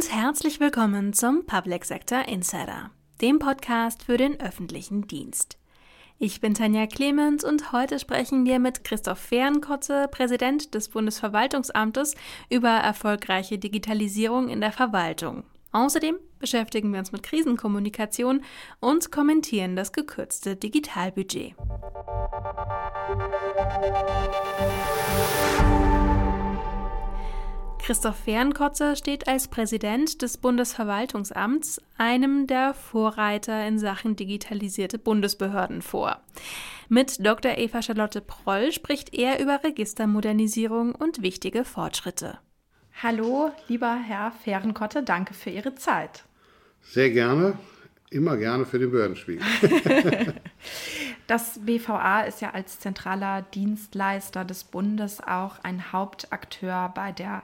und herzlich willkommen zum Public Sector Insider, dem Podcast für den öffentlichen Dienst. Ich bin Tanja Clemens und heute sprechen wir mit Christoph Fehrenkotze, Präsident des Bundesverwaltungsamtes, über erfolgreiche Digitalisierung in der Verwaltung. Außerdem beschäftigen wir uns mit Krisenkommunikation und kommentieren das gekürzte Digitalbudget. Christoph Fernkotze steht als Präsident des Bundesverwaltungsamts einem der Vorreiter in Sachen digitalisierte Bundesbehörden vor. Mit Dr. Eva Charlotte Proll spricht er über Registermodernisierung und wichtige Fortschritte. Hallo, lieber Herr Fehrenkotte, danke für Ihre Zeit. Sehr gerne, immer gerne für den Behördenspiegel. das BVA ist ja als zentraler Dienstleister des Bundes auch ein Hauptakteur bei der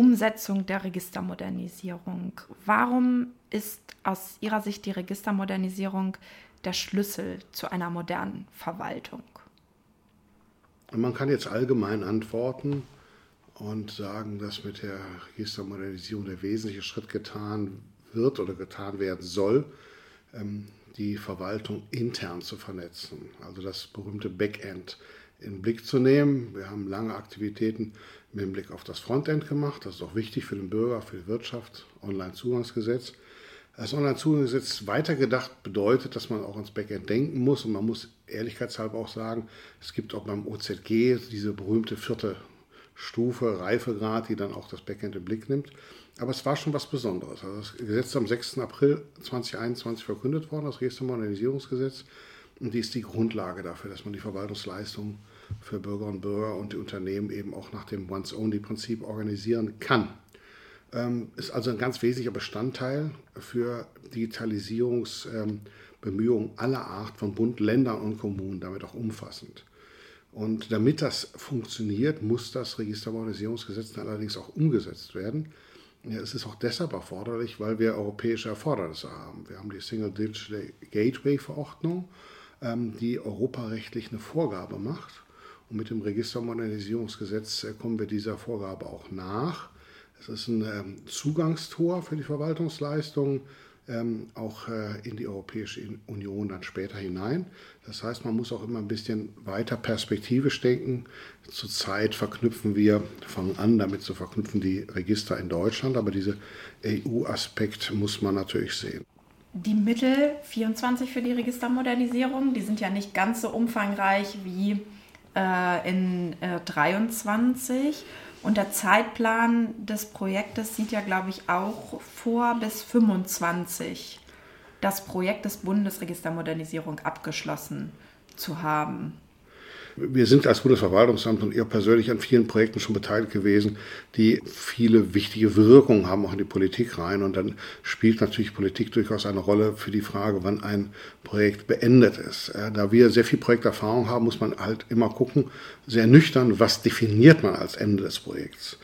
Umsetzung der Registermodernisierung. Warum ist aus Ihrer Sicht die Registermodernisierung der Schlüssel zu einer modernen Verwaltung? Man kann jetzt allgemein antworten und sagen, dass mit der Registermodernisierung der wesentliche Schritt getan wird oder getan werden soll, ähm, die Verwaltung intern zu vernetzen. Also das berühmte Backend in den Blick zu nehmen. Wir haben lange Aktivitäten mit dem Blick auf das Frontend gemacht. Das ist auch wichtig für den Bürger, für die Wirtschaft. Online-Zugangsgesetz. Das Online-Zugangsgesetz weitergedacht bedeutet, dass man auch ans Backend denken muss. Und man muss ehrlichkeitshalber auch sagen, es gibt auch beim OZG diese berühmte vierte Stufe, Reifegrad, die dann auch das Backend im Blick nimmt. Aber es war schon was Besonderes. Also das Gesetz ist am 6. April 2021 verkündet worden, das Registermodernisierungsgesetz. Und die ist die Grundlage dafür, dass man die Verwaltungsleistungen für Bürger und Bürger und die Unternehmen eben auch nach dem Once-Only-Prinzip organisieren kann. Ähm, ist also ein ganz wesentlicher Bestandteil für Digitalisierungsbemühungen aller Art von Bund, Ländern und Kommunen, damit auch umfassend. Und damit das funktioniert, muss das Registermodernisierungsgesetz allerdings auch umgesetzt werden. Ja, es ist auch deshalb erforderlich, weil wir europäische Erfordernisse haben. Wir haben die Single Digital Gateway Verordnung, ähm, die europarechtlich eine Vorgabe macht. Und mit dem Registermodernisierungsgesetz äh, kommen wir dieser Vorgabe auch nach. Es ist ein ähm, Zugangstor für die Verwaltungsleistungen ähm, auch äh, in die Europäische Union dann später hinein. Das heißt, man muss auch immer ein bisschen weiter perspektivisch denken. Zurzeit verknüpfen wir, fangen an damit zu verknüpfen, die Register in Deutschland, aber dieser EU-Aspekt muss man natürlich sehen. Die Mittel 24 für die Registermodernisierung, die sind ja nicht ganz so umfangreich wie äh, in äh, 23. Und der Zeitplan des Projektes sieht ja, glaube ich, auch vor bis 25 das Projekt des Bundesregistermodernisierung abgeschlossen zu haben. Wir sind als Bundesverwaltungsamt und ihr persönlich an vielen Projekten schon beteiligt gewesen, die viele wichtige Wirkungen haben, auch in die Politik rein. Und dann spielt natürlich Politik durchaus eine Rolle für die Frage, wann ein Projekt beendet ist. Da wir sehr viel Projekterfahrung haben, muss man halt immer gucken, sehr nüchtern, was definiert man als Ende des Projekts.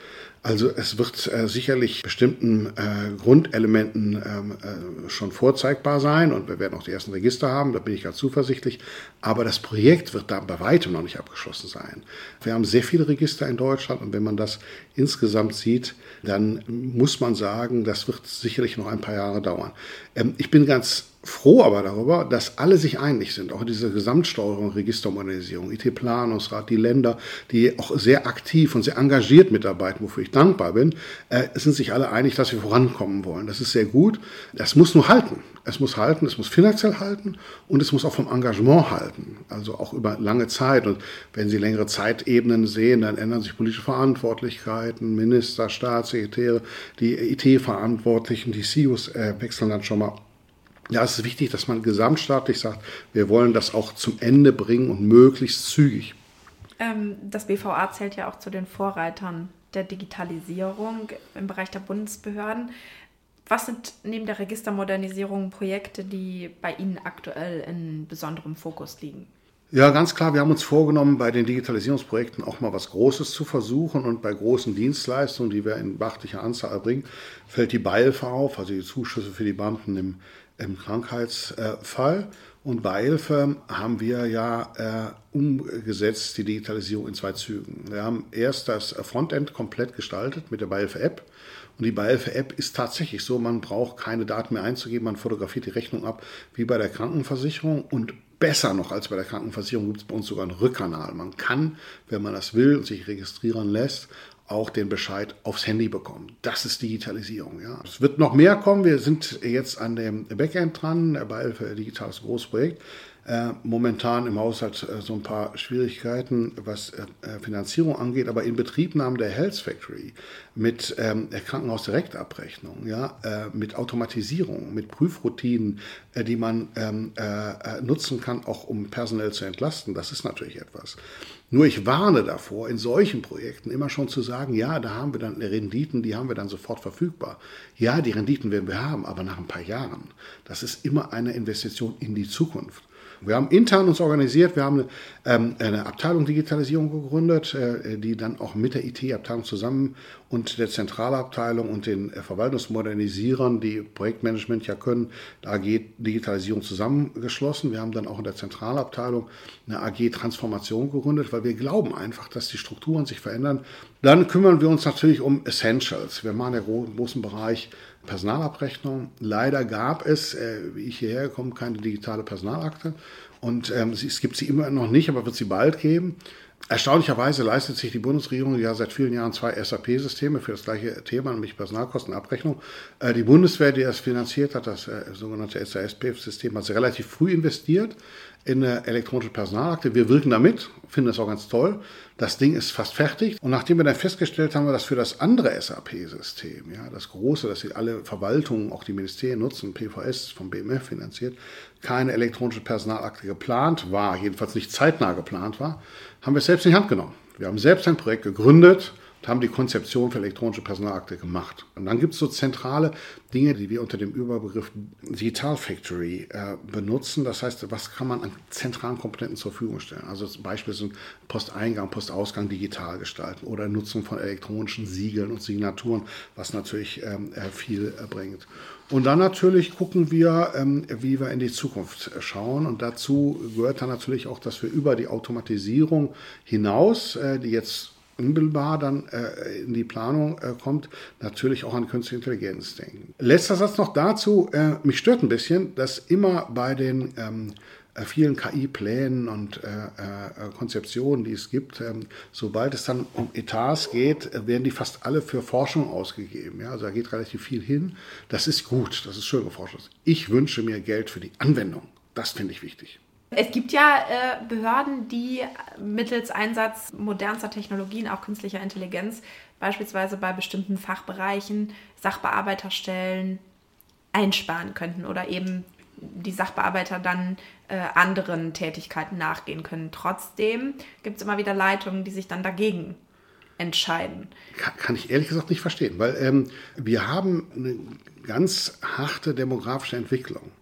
Also es wird äh, sicherlich bestimmten äh, Grundelementen ähm, äh, schon vorzeigbar sein und wir werden auch die ersten Register haben, da bin ich ganz zuversichtlich. Aber das Projekt wird da bei weitem noch nicht abgeschlossen sein. Wir haben sehr viele Register in Deutschland und wenn man das insgesamt sieht, dann muss man sagen, das wird sicherlich noch ein paar Jahre dauern. Ähm, ich bin ganz froh aber darüber, dass alle sich einig sind, auch in dieser Gesamtsteuerung, Registermodernisierung, IT-Planungsrat, die Länder, die auch sehr aktiv und sehr engagiert mitarbeiten, wofür ich dankbar bin, äh, sind sich alle einig, dass wir vorankommen wollen. Das ist sehr gut. Das muss nur halten. Es muss halten, es muss finanziell halten und es muss auch vom Engagement halten, also auch über lange Zeit. Und wenn Sie längere Zeitebenen sehen, dann ändern sich politische Verantwortlichkeiten, Minister, Staatssekretäre, die IT-Verantwortlichen, die CEOs äh, wechseln dann schon mal ja, es ist wichtig, dass man gesamtstaatlich sagt, wir wollen das auch zum Ende bringen und möglichst zügig. Ähm, das BVA zählt ja auch zu den Vorreitern der Digitalisierung im Bereich der Bundesbehörden. Was sind neben der Registermodernisierung Projekte, die bei Ihnen aktuell in besonderem Fokus liegen? Ja, ganz klar, wir haben uns vorgenommen, bei den Digitalisierungsprojekten auch mal was Großes zu versuchen und bei großen Dienstleistungen, die wir in beachtlicher Anzahl erbringen, fällt die BAILFA auf, also die Zuschüsse für die Beamten im im Krankheitsfall. Und bei Hilfe haben wir ja äh, umgesetzt die Digitalisierung in zwei Zügen. Wir haben erst das Frontend komplett gestaltet mit der Beihilfe-App Und die Beihilfe-App ist tatsächlich so, man braucht keine Daten mehr einzugeben, man fotografiert die Rechnung ab, wie bei der Krankenversicherung und besser noch als bei der Krankenversicherung gibt es bei uns sogar einen Rückkanal. Man kann, wenn man das will und sich registrieren lässt, auch den Bescheid aufs Handy bekommen. Das ist Digitalisierung. Ja. Es wird noch mehr kommen. Wir sind jetzt an dem Backend dran. Bei Digital ist ein großes Projekt. Äh, momentan im Haushalt äh, so ein paar Schwierigkeiten, was äh, Finanzierung angeht, aber in Betriebnahmen der Health Factory mit ähm, Krankenhausdirektabrechnung, ja, mit Automatisierung, mit Prüfroutinen, die man ähm, nutzen kann, auch um personell zu entlasten, das ist natürlich etwas. Nur ich warne davor, in solchen Projekten immer schon zu sagen, ja, da haben wir dann Renditen, die haben wir dann sofort verfügbar. Ja, die Renditen werden wir haben, aber nach ein paar Jahren. Das ist immer eine Investition in die Zukunft. Wir haben intern uns organisiert, wir haben eine, ähm, eine Abteilung Digitalisierung gegründet, äh, die dann auch mit der IT-Abteilung zusammen und der Zentralabteilung und den äh, Verwaltungsmodernisierern, die Projektmanagement ja können, der AG Digitalisierung zusammengeschlossen. Wir haben dann auch in der Zentralabteilung eine AG Transformation gegründet, weil wir glauben einfach, dass die Strukturen sich verändern. Dann kümmern wir uns natürlich um Essentials. Wir machen einen großen Bereich Personalabrechnung. Leider gab es, äh, wie ich hierher gekommen, keine digitale Personalakte. Und ähm, es gibt sie immer noch nicht, aber wird sie bald geben. Erstaunlicherweise leistet sich die Bundesregierung ja seit vielen Jahren zwei SAP-Systeme für das gleiche Thema, nämlich Personalkostenabrechnung. Äh, die Bundeswehr, die das finanziert hat, das äh, sogenannte SASP-System, hat relativ früh investiert in eine elektronische Personalakte. Wir wirken damit, finden das auch ganz toll. Das Ding ist fast fertig. Und nachdem wir dann festgestellt haben, dass für das andere SAP-System, ja, das große, das alle Verwaltungen, auch die Ministerien nutzen, PVS vom BMF finanziert, keine elektronische Personalakte geplant war, jedenfalls nicht zeitnah geplant war, haben wir es selbst in die Hand genommen. Wir haben selbst ein Projekt gegründet, haben die Konzeption für elektronische Personalakte gemacht. Und dann gibt es so zentrale Dinge, die wir unter dem Überbegriff Digital Factory äh, benutzen. Das heißt, was kann man an zentralen Komponenten zur Verfügung stellen? Also zum Beispiel sind Posteingang, Postausgang digital gestalten oder Nutzung von elektronischen Siegeln und Signaturen, was natürlich ähm, äh, viel äh, bringt. Und dann natürlich gucken wir, ähm, wie wir in die Zukunft schauen. Und dazu gehört dann natürlich auch, dass wir über die Automatisierung hinaus, äh, die jetzt unmittelbar dann äh, in die Planung äh, kommt, natürlich auch an künstliche Intelligenz denken. Letzter Satz noch dazu. Äh, mich stört ein bisschen, dass immer bei den ähm, äh, vielen KI-Plänen und äh, äh, Konzeptionen, die es gibt, ähm, sobald es dann um Etats geht, werden die fast alle für Forschung ausgegeben. Ja? Also da geht relativ viel hin. Das ist gut, das ist schön geforscht. Ich wünsche mir Geld für die Anwendung. Das finde ich wichtig. Es gibt ja äh, Behörden, die mittels Einsatz modernster Technologien, auch künstlicher Intelligenz, beispielsweise bei bestimmten Fachbereichen Sachbearbeiterstellen einsparen könnten oder eben die Sachbearbeiter dann äh, anderen Tätigkeiten nachgehen können. Trotzdem gibt es immer wieder Leitungen, die sich dann dagegen entscheiden. Kann, ich ehrlich gesagt nicht verstehen, weil ähm, wir haben eine ganz harte demografische Entwicklung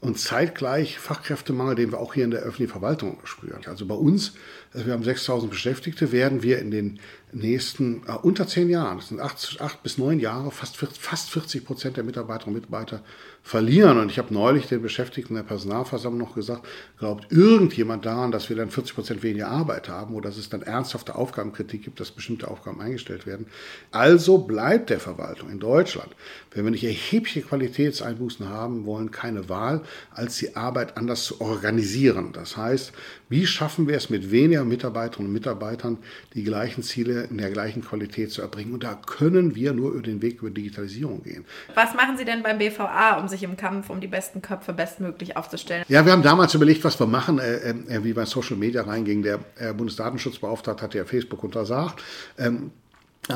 und zeitgleich Fachkräftemangel, den wir auch hier in der öffentlichen Verwaltung spüren. Also bei uns, wir haben 6000 Beschäftigte, werden wir in den nächsten, äh, unter zehn Jahren, das sind acht, acht bis neun Jahre, fast, fast 40 Prozent der Mitarbeiterinnen und Mitarbeiter verlieren. Und ich habe neulich den Beschäftigten der Personalversammlung noch gesagt, glaubt irgendjemand daran, dass wir dann 40 Prozent weniger Arbeit haben oder dass es dann ernsthafte Aufgabenkritik gibt, dass bestimmte Aufgaben eingestellt werden. Also bleibt der Verwaltung in Deutschland, wenn wir nicht erhebliche Qualitätseinbußen haben wollen, keine Wahl, als die Arbeit anders zu organisieren. Das heißt, wie schaffen wir es mit weniger Mitarbeiterinnen und Mitarbeitern, die gleichen Ziele in der gleichen Qualität zu erbringen? Und da können wir nur über den Weg über Digitalisierung gehen. Was machen Sie denn beim BVA, um sich im Kampf um die besten Köpfe bestmöglich aufzustellen? Ja, wir haben damals überlegt, was wir machen, äh, äh, wie wir in Social Media reingingen. Der äh, Bundesdatenschutzbeauftragte hat ja Facebook untersagt. Ähm,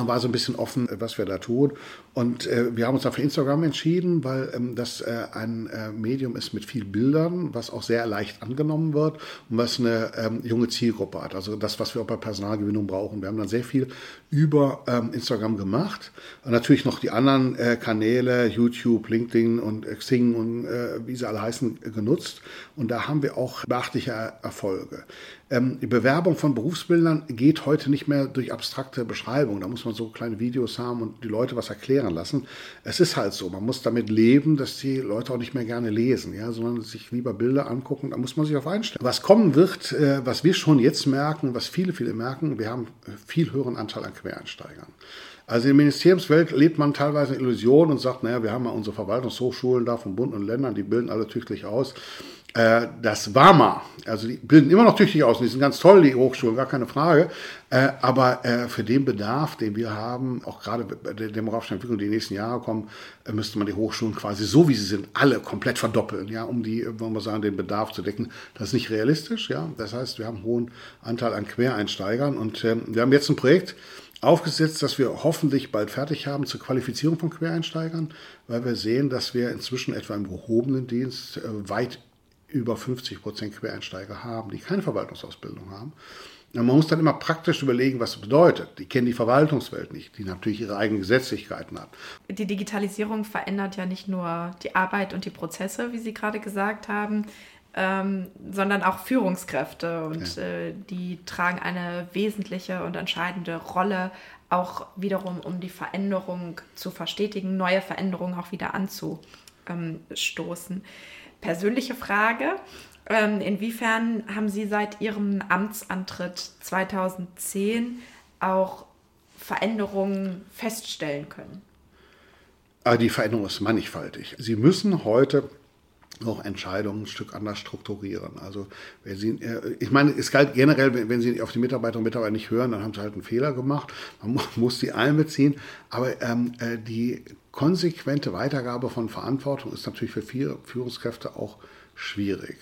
war so ein bisschen offen, was wir da tun. Und äh, wir haben uns dafür Instagram entschieden, weil ähm, das äh, ein äh, Medium ist mit viel Bildern, was auch sehr leicht angenommen wird und was eine ähm, junge Zielgruppe hat. Also das, was wir auch bei Personalgewinnung brauchen. Wir haben dann sehr viel über ähm, Instagram gemacht. Und natürlich noch die anderen äh, Kanäle, YouTube, LinkedIn und Xing und äh, wie sie alle heißen, genutzt. Und da haben wir auch beachtliche Erfolge. Ähm, die Bewerbung von Berufsbildern geht heute nicht mehr durch abstrakte Beschreibungen. Da muss man so kleine Videos haben und die Leute was erklären lassen. Es ist halt so, man muss damit leben, dass die Leute auch nicht mehr gerne lesen, ja, sondern sich lieber Bilder angucken, da muss man sich auf einstellen. Was kommen wird, äh, was wir schon jetzt merken, was viele, viele merken, wir haben viel höheren Anteil an Quereinsteigern. Also in der Ministeriumswelt lebt man teilweise Illusionen und sagt, naja, wir haben ja unsere Verwaltungshochschulen da von Bund und Ländern, die bilden alle tüchtig aus. Äh, das war mal. Also die bilden immer noch tüchtig aus und die sind ganz toll, die Hochschulen, gar keine Frage. Äh, aber äh, für den Bedarf, den wir haben, auch gerade bei der demografischen Entwicklung, die, die nächsten Jahre kommen, müsste man die Hochschulen quasi so, wie sie sind, alle komplett verdoppeln, ja, um die, wollen wir sagen, den Bedarf zu decken. Das ist nicht realistisch, ja. Das heißt, wir haben einen hohen Anteil an Quereinsteigern und ähm, wir haben jetzt ein Projekt, aufgesetzt, dass wir hoffentlich bald fertig haben zur Qualifizierung von Quereinsteigern, weil wir sehen, dass wir inzwischen etwa im gehobenen Dienst weit über 50 Prozent Quereinsteiger haben, die keine Verwaltungsausbildung haben. Und man muss dann immer praktisch überlegen, was das bedeutet. Die kennen die Verwaltungswelt nicht, die natürlich ihre eigenen Gesetzlichkeiten hat. Die Digitalisierung verändert ja nicht nur die Arbeit und die Prozesse, wie Sie gerade gesagt haben, ähm, sondern auch Führungskräfte. Und ja. äh, die tragen eine wesentliche und entscheidende Rolle, auch wiederum, um die Veränderung zu verstetigen, neue Veränderungen auch wieder anzustoßen persönliche Frage. Ähm, inwiefern haben Sie seit Ihrem Amtsantritt 2010 auch Veränderungen feststellen können? Ah, die Veränderung ist mannigfaltig. Sie müssen heute auch Entscheidungen ein Stück anders strukturieren. Also wenn Sie, äh, ich meine, es galt generell, wenn Sie auf die Mitarbeiterinnen und Mitarbeiter nicht hören, dann haben Sie halt einen Fehler gemacht. Man muss die einbeziehen. Aber ähm, äh, die konsequente Weitergabe von Verantwortung ist natürlich für viele Führungskräfte auch schwierig.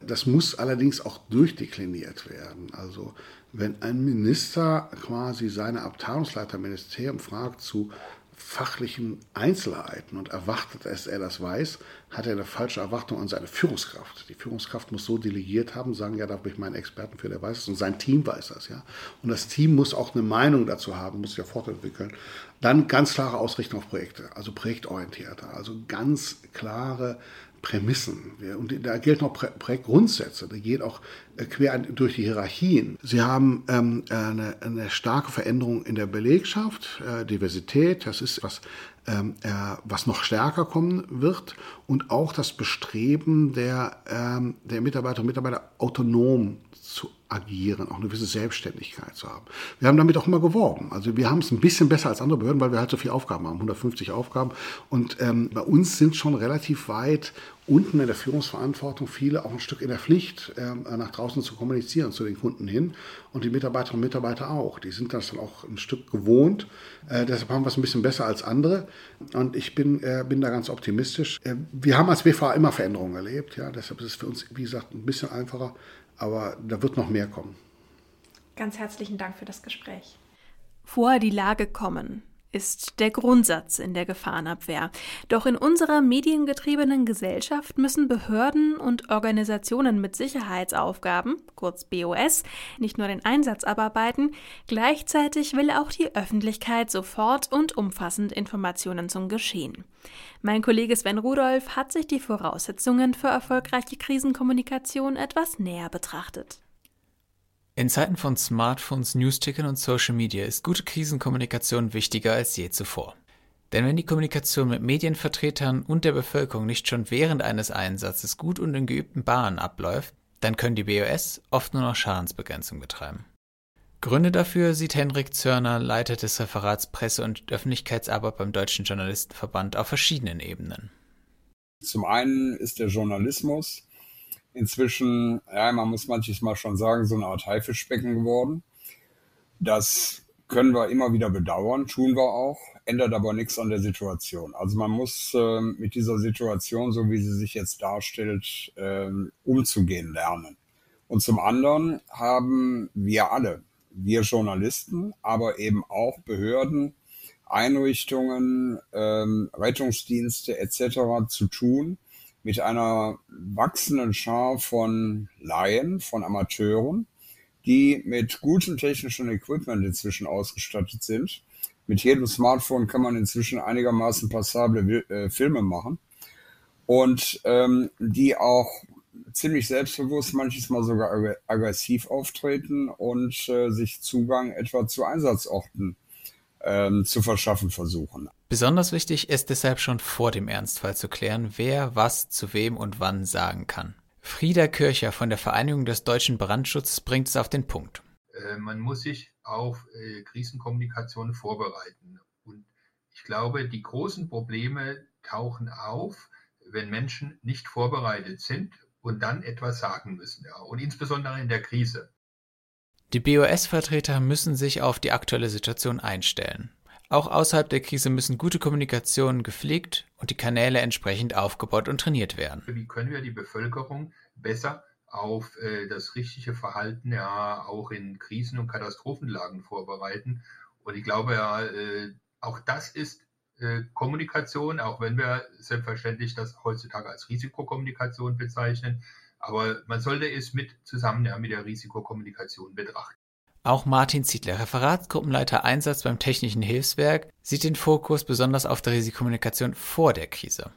Das muss allerdings auch durchdekliniert werden. Also wenn ein Minister quasi seine Abteilungsleiterministerium fragt zu fachlichen Einzelheiten und erwartet, dass er das weiß, hat er eine falsche Erwartung an seine Führungskraft. Die Führungskraft muss so delegiert haben, sagen, ja, da habe ich meinen Experten für, der weiß es und sein Team weiß das, ja. Und das Team muss auch eine Meinung dazu haben, muss sich ja fortentwickeln. Dann ganz klare Ausrichtung auf Projekte, also projektorientierter, also ganz klare Prämissen. Und da gelten auch Projektgrundsätze. Da geht auch äh, quer durch die Hierarchien. Sie haben ähm, eine, eine, starke Veränderung in der Belegschaft, äh, Diversität, das ist was, ähm, äh, was noch stärker kommen wird. Und auch das Bestreben der, ähm, der Mitarbeiterinnen und Mitarbeiter autonom zu agieren, auch eine gewisse Selbstständigkeit zu haben. Wir haben damit auch immer geworben. Also wir haben es ein bisschen besser als andere Behörden, weil wir halt so viele Aufgaben haben, 150 Aufgaben. Und ähm, bei uns sind schon relativ weit unten in der Führungsverantwortung viele auch ein Stück in der Pflicht, ähm, nach draußen zu kommunizieren zu den Kunden hin. Und die Mitarbeiterinnen und Mitarbeiter auch. Die sind das dann auch ein Stück gewohnt. Äh, deshalb haben wir es ein bisschen besser als andere. Und ich bin, äh, bin da ganz optimistisch. Äh, wir haben als BVA immer Veränderungen erlebt. Ja, deshalb ist es für uns, wie gesagt, ein bisschen einfacher aber da wird noch mehr kommen. Ganz herzlichen Dank für das Gespräch. Vor die Lage kommen ist der Grundsatz in der Gefahrenabwehr. Doch in unserer mediengetriebenen Gesellschaft müssen Behörden und Organisationen mit Sicherheitsaufgaben, kurz BOS, nicht nur den Einsatz abarbeiten, gleichzeitig will auch die Öffentlichkeit sofort und umfassend Informationen zum Geschehen. Mein Kollege Sven Rudolph hat sich die Voraussetzungen für erfolgreiche Krisenkommunikation etwas näher betrachtet. In Zeiten von Smartphones, Newstickern und Social Media ist gute Krisenkommunikation wichtiger als je zuvor. Denn wenn die Kommunikation mit Medienvertretern und der Bevölkerung nicht schon während eines Einsatzes gut und in geübten Bahnen abläuft, dann können die BOS oft nur noch Schadensbegrenzung betreiben. Gründe dafür sieht Henrik Zörner, Leiter des Referats Presse- und Öffentlichkeitsarbeit beim Deutschen Journalistenverband auf verschiedenen Ebenen. Zum einen ist der Journalismus inzwischen, ja, man muss manches Mal schon sagen, so eine Art Haifischbecken geworden. Das können wir immer wieder bedauern, tun wir auch, ändert aber nichts an der Situation. Also man muss äh, mit dieser Situation, so wie sie sich jetzt darstellt, äh, umzugehen lernen. Und zum anderen haben wir alle, wir Journalisten, aber eben auch Behörden, Einrichtungen, ähm, Rettungsdienste etc. zu tun, mit einer wachsenden Schar von Laien, von Amateuren, die mit gutem technischen Equipment inzwischen ausgestattet sind. Mit jedem Smartphone kann man inzwischen einigermaßen passable äh, Filme machen und ähm, die auch ziemlich selbstbewusst, manches Mal sogar aggressiv auftreten und äh, sich Zugang etwa zu Einsatzorten ähm, zu verschaffen versuchen. Besonders wichtig ist deshalb schon vor dem Ernstfall zu klären, wer was zu wem und wann sagen kann. Frieda Kircher von der Vereinigung des deutschen Brandschutzes bringt es auf den Punkt. Äh, man muss sich auf äh, Krisenkommunikation vorbereiten. Und ich glaube, die großen Probleme tauchen auf, wenn Menschen nicht vorbereitet sind und dann etwas sagen müssen. Ja. Und insbesondere in der Krise. Die BOS-Vertreter müssen sich auf die aktuelle Situation einstellen. Auch außerhalb der Krise müssen gute Kommunikationen gepflegt und die Kanäle entsprechend aufgebaut und trainiert werden. Wie können wir die Bevölkerung besser auf äh, das richtige Verhalten ja auch in Krisen- und Katastrophenlagen vorbereiten? Und ich glaube ja, äh, auch das ist äh, Kommunikation, auch wenn wir selbstverständlich das heutzutage als Risikokommunikation bezeichnen. Aber man sollte es mit zusammen ja, mit der Risikokommunikation betrachten. Auch Martin Ziedler, Referatsgruppenleiter Einsatz beim Technischen Hilfswerk, sieht den Fokus besonders auf der Risikokommunikation vor der Krise.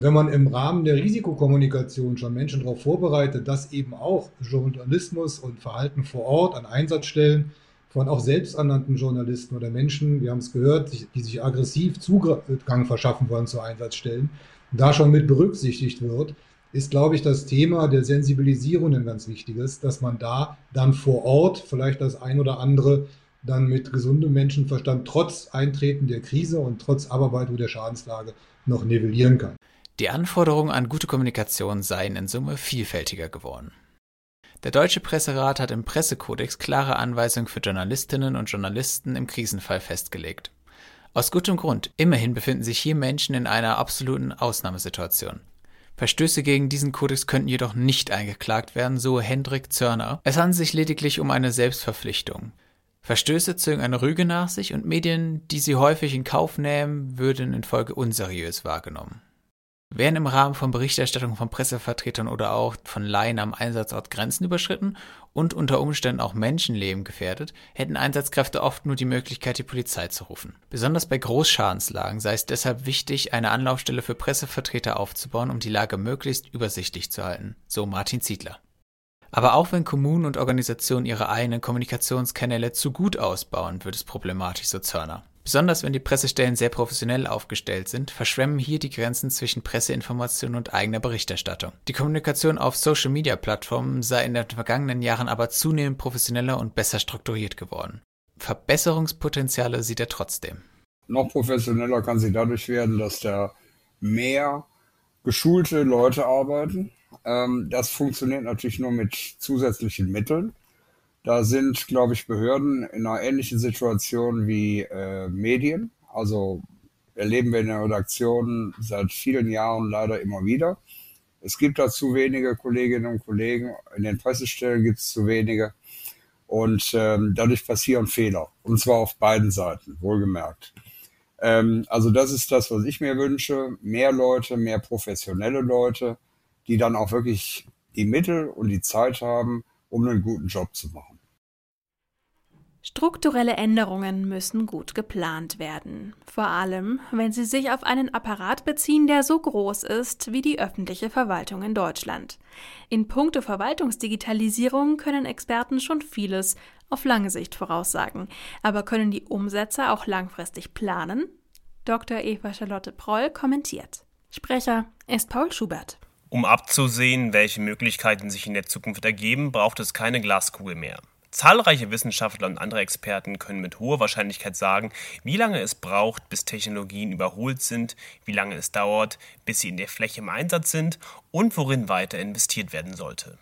Wenn man im Rahmen der Risikokommunikation schon Menschen darauf vorbereitet, dass eben auch Journalismus und Verhalten vor Ort an Einsatzstellen von auch selbsternannten Journalisten oder Menschen, wir haben es gehört, die sich aggressiv Zugang verschaffen wollen zu Einsatzstellen, da schon mit berücksichtigt wird, ist, glaube ich, das Thema der Sensibilisierung ein ganz wichtiges, dass man da dann vor Ort vielleicht das ein oder andere dann mit gesundem Menschenverstand trotz Eintreten der Krise und trotz Abarbeitung der Schadenslage noch nivellieren kann. Die Anforderungen an gute Kommunikation seien in Summe vielfältiger geworden. Der Deutsche Presserat hat im Pressekodex klare Anweisungen für Journalistinnen und Journalisten im Krisenfall festgelegt. Aus gutem Grund, immerhin befinden sich hier Menschen in einer absoluten Ausnahmesituation. Verstöße gegen diesen Kodex könnten jedoch nicht eingeklagt werden, so Hendrik Zörner. Es handelt sich lediglich um eine Selbstverpflichtung. Verstöße zögen eine Rüge nach sich und Medien, die sie häufig in Kauf nehmen, würden infolge unseriös wahrgenommen. Wären im Rahmen von Berichterstattung von Pressevertretern oder auch von Laien am Einsatzort Grenzen überschritten und unter Umständen auch Menschenleben gefährdet, hätten Einsatzkräfte oft nur die Möglichkeit, die Polizei zu rufen. Besonders bei Großschadenslagen sei es deshalb wichtig, eine Anlaufstelle für Pressevertreter aufzubauen, um die Lage möglichst übersichtlich zu halten, so Martin Ziedler. Aber auch wenn Kommunen und Organisationen ihre eigenen Kommunikationskanäle zu gut ausbauen, wird es problematisch, so Zörner. Besonders wenn die Pressestellen sehr professionell aufgestellt sind, verschwemmen hier die Grenzen zwischen Presseinformation und eigener Berichterstattung. Die Kommunikation auf Social-Media-Plattformen sei in den vergangenen Jahren aber zunehmend professioneller und besser strukturiert geworden. Verbesserungspotenziale sieht er trotzdem. Noch professioneller kann sie dadurch werden, dass da mehr geschulte Leute arbeiten. Ähm, das funktioniert natürlich nur mit zusätzlichen Mitteln. Da sind, glaube ich, Behörden in einer ähnlichen Situation wie äh, Medien. Also erleben wir in der Redaktion seit vielen Jahren leider immer wieder. Es gibt da zu wenige Kolleginnen und Kollegen. In den Pressestellen gibt es zu wenige. Und ähm, dadurch passieren Fehler. Und zwar auf beiden Seiten, wohlgemerkt. Ähm, also das ist das, was ich mir wünsche. Mehr Leute, mehr professionelle Leute, die dann auch wirklich die Mittel und die Zeit haben, um einen guten Job zu machen. Strukturelle Änderungen müssen gut geplant werden, vor allem wenn sie sich auf einen Apparat beziehen, der so groß ist wie die öffentliche Verwaltung in Deutschland. In puncto Verwaltungsdigitalisierung können Experten schon vieles auf lange Sicht voraussagen, aber können die Umsetzer auch langfristig planen? Dr. Eva Charlotte Proll kommentiert. Sprecher ist Paul Schubert. Um abzusehen, welche Möglichkeiten sich in der Zukunft ergeben, braucht es keine Glaskugel mehr. Zahlreiche Wissenschaftler und andere Experten können mit hoher Wahrscheinlichkeit sagen, wie lange es braucht, bis Technologien überholt sind, wie lange es dauert, bis sie in der Fläche im Einsatz sind und worin weiter investiert werden sollte.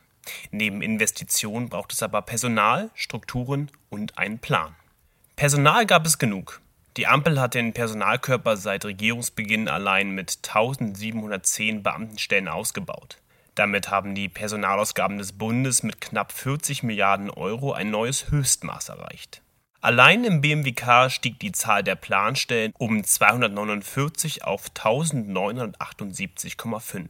Neben Investitionen braucht es aber Personal, Strukturen und einen Plan. Personal gab es genug. Die Ampel hat den Personalkörper seit Regierungsbeginn allein mit 1710 Beamtenstellen ausgebaut. Damit haben die Personalausgaben des Bundes mit knapp 40 Milliarden Euro ein neues Höchstmaß erreicht. Allein im BMWK stieg die Zahl der Planstellen um 249 auf 1978,5.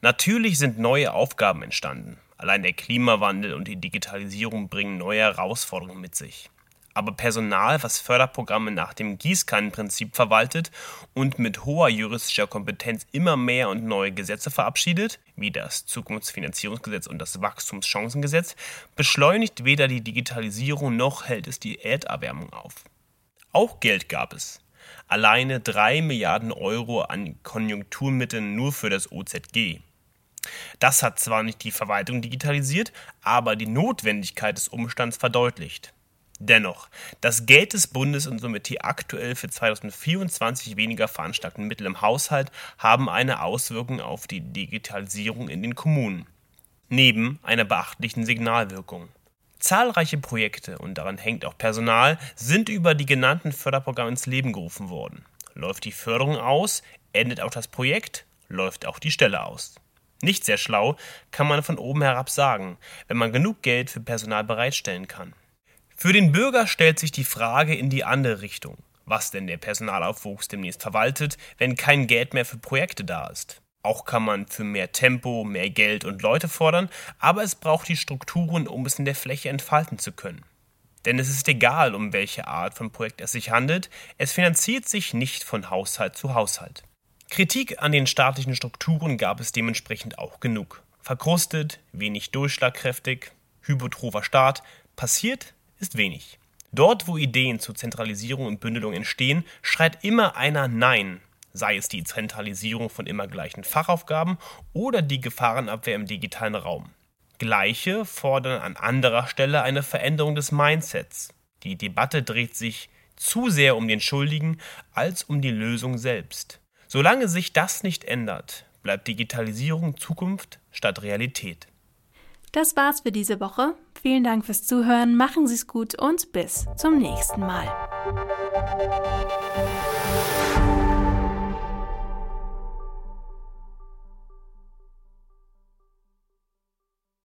Natürlich sind neue Aufgaben entstanden. Allein der Klimawandel und die Digitalisierung bringen neue Herausforderungen mit sich aber Personal, was Förderprogramme nach dem Gießkannenprinzip verwaltet und mit hoher juristischer Kompetenz immer mehr und neue Gesetze verabschiedet, wie das Zukunftsfinanzierungsgesetz und das Wachstumschancengesetz, beschleunigt weder die Digitalisierung noch hält es die Erderwärmung auf. Auch Geld gab es. Alleine 3 Milliarden Euro an Konjunkturmitteln nur für das OZG. Das hat zwar nicht die Verwaltung digitalisiert, aber die Notwendigkeit des Umstands verdeutlicht. Dennoch, das Geld des Bundes und somit die aktuell für 2024 weniger veranschlagten Mittel im Haushalt haben eine Auswirkung auf die Digitalisierung in den Kommunen, neben einer beachtlichen Signalwirkung. Zahlreiche Projekte, und daran hängt auch Personal, sind über die genannten Förderprogramme ins Leben gerufen worden. Läuft die Förderung aus, endet auch das Projekt, läuft auch die Stelle aus. Nicht sehr schlau, kann man von oben herab sagen, wenn man genug Geld für Personal bereitstellen kann. Für den Bürger stellt sich die Frage in die andere Richtung. Was denn der Personalaufwuchs demnächst verwaltet, wenn kein Geld mehr für Projekte da ist? Auch kann man für mehr Tempo, mehr Geld und Leute fordern, aber es braucht die Strukturen, um es in der Fläche entfalten zu können. Denn es ist egal, um welche Art von Projekt es sich handelt, es finanziert sich nicht von Haushalt zu Haushalt. Kritik an den staatlichen Strukturen gab es dementsprechend auch genug. Verkrustet, wenig durchschlagkräftig, hypotropher Staat, passiert ist wenig. Dort, wo Ideen zur Zentralisierung und Bündelung entstehen, schreit immer einer Nein, sei es die Zentralisierung von immer gleichen Fachaufgaben oder die Gefahrenabwehr im digitalen Raum. Gleiche fordern an anderer Stelle eine Veränderung des Mindsets. Die Debatte dreht sich zu sehr um den Schuldigen als um die Lösung selbst. Solange sich das nicht ändert, bleibt Digitalisierung Zukunft statt Realität. Das war's für diese Woche. Vielen Dank fürs Zuhören, machen Sie es gut und bis zum nächsten Mal.